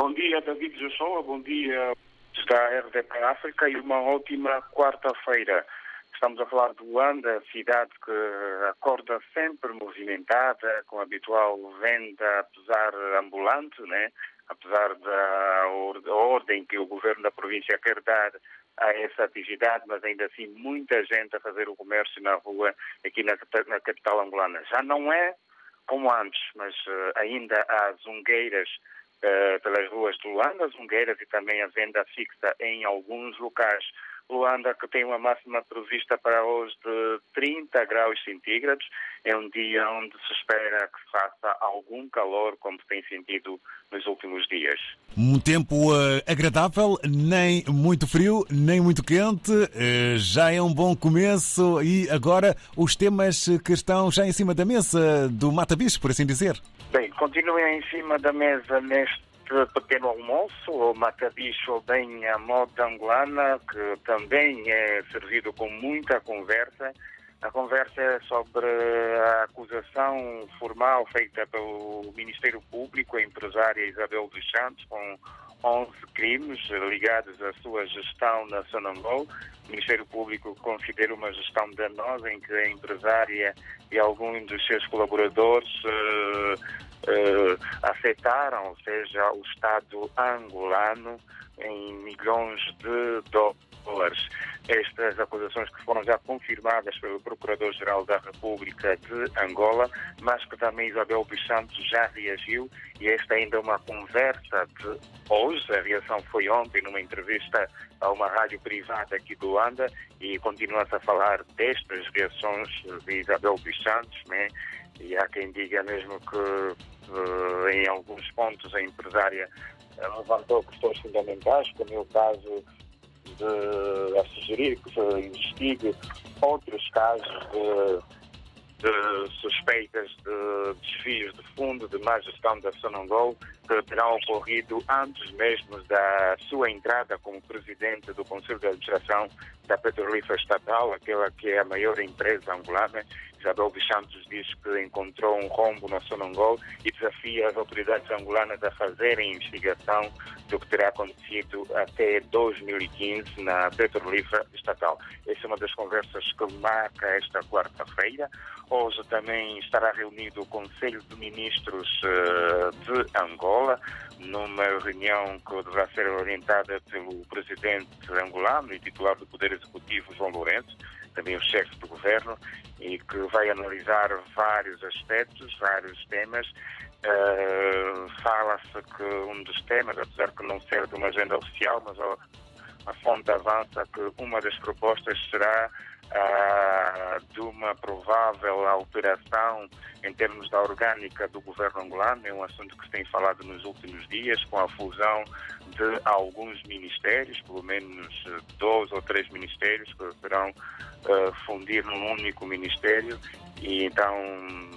Bom dia, David Joshua. Bom dia da RDP África e uma ótima quarta-feira. Estamos a falar de Luanda, cidade que acorda sempre movimentada, com a habitual venda, apesar ambulante, né? apesar da ordem que o governo da província quer dar a essa atividade, mas ainda assim muita gente a fazer o comércio na rua aqui na, na capital angolana. Já não é como antes, mas uh, ainda há zungueiras pelas ruas de Luanda, zungueiras e também a venda fixa em alguns locais. Luanda que tem uma máxima prevista para hoje de 30 graus centígrados. É um dia onde se espera que faça algum calor, como tem sentido nos últimos dias. Um tempo uh, agradável, nem muito frio, nem muito quente. Uh, já é um bom começo. E agora os temas que estão já em cima da mesa do Mata Bicho, por assim dizer. Bem, continuem em cima da mesa neste pequeno almoço, ou matabicho bem à moda angolana, que também é servido com muita conversa. A conversa é sobre a acusação formal feita pelo Ministério Público, a empresária Isabel dos Santos, com 11 crimes ligados à sua gestão na Sonangol. O Ministério Público considera uma gestão danosa em que a empresária e alguns dos seus colaboradores uh, uh, afetaram, ou seja, o Estado angolano em milhões de dólares. Estas acusações que foram já confirmadas pelo Procurador-Geral da República de Angola, mas que também Isabel dos Santos já reagiu e esta ainda é uma conversa de hoje, a reação foi ontem numa entrevista a uma rádio privada aqui do Luanda e continua-se a falar destas reações de Isabel dos Santos, né? e há quem diga mesmo que uh, em alguns pontos a empresária levantou questões fundamentais, como é o caso a sugerir que se investigue outros casos de de suspeitas de desvios de fundo de má gestão da Sonangol que terão ocorrido antes mesmo da sua entrada como presidente do Conselho de Administração da Petrolífera Estatal, aquela que é a maior empresa angolana. Isabel dos Santos diz que encontrou um rombo na Sonangol e desafia as autoridades angolanas a fazerem investigação do que terá acontecido até 2015 na Petrolífera Estatal. Essa é uma das conversas que marca esta quarta-feira. Hoje também estará reunido o Conselho de Ministros uh, de Angola, numa reunião que deverá ser orientada pelo presidente angolano e titular do Poder Executivo, João Lourenço, também o chefe do governo, e que vai analisar vários aspectos, vários temas. Uh, Fala-se que um dos temas, apesar de não ser de uma agenda oficial, mas a, a fonte avança que uma das propostas será uh, de uma provável alteração em termos da orgânica do governo angolano. É um assunto que se tem falado nos últimos dias, com a fusão de alguns ministérios, pelo menos dois ou três ministérios que serão uh, fundir num único ministério. E então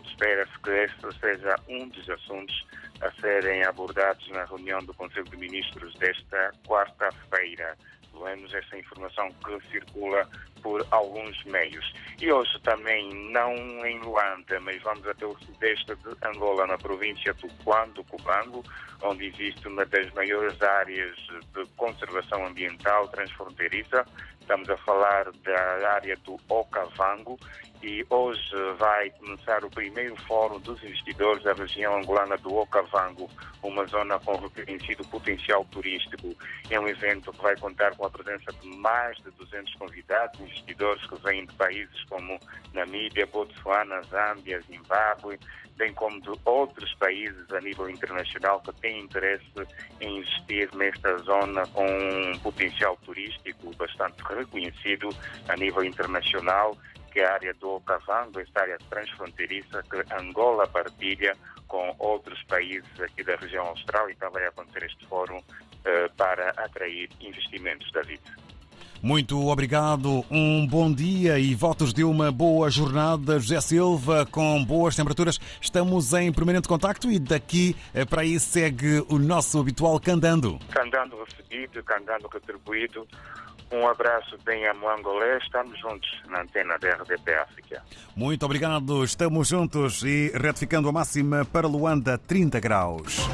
espera-se que este seja um dos assuntos a serem abordados na reunião do Conselho de Ministros desta quarta-feira pelo menos essa informação que circula por alguns meios. E hoje também, não em Luanda, mas vamos até o sudeste de Angola, na província do Quando, Cubango, onde existe uma das maiores áreas de conservação ambiental transfronteiriça. Estamos a falar da área do Okavango e hoje vai começar o primeiro fórum dos investidores da região angolana do Okavango, uma zona com reconhecido potencial turístico. É um evento que vai contar com a presença de mais de 200 convidados, investidores que vêm de países como Namíbia, Botsuana, Zâmbia, Zimbábue, bem como de outros países a nível internacional que têm interesse em investir nesta zona com um potencial turístico bastante reconhecido a nível internacional que é a área do Okavango, esta área transfronteiriça que Angola partilha com outros países aqui da região austral e também vai acontecer este fórum para atrair investimentos, David. Muito obrigado, um bom dia e votos de uma boa jornada. José Silva, com boas temperaturas. Estamos em permanente contacto e daqui eh, para aí segue o nosso habitual Candando. Candando recebido, Candando retribuído. Um abraço bem a Moangolé. Estamos juntos na antena da RDP África. Muito obrigado. Estamos juntos e retificando a máxima para Luanda, 30 graus.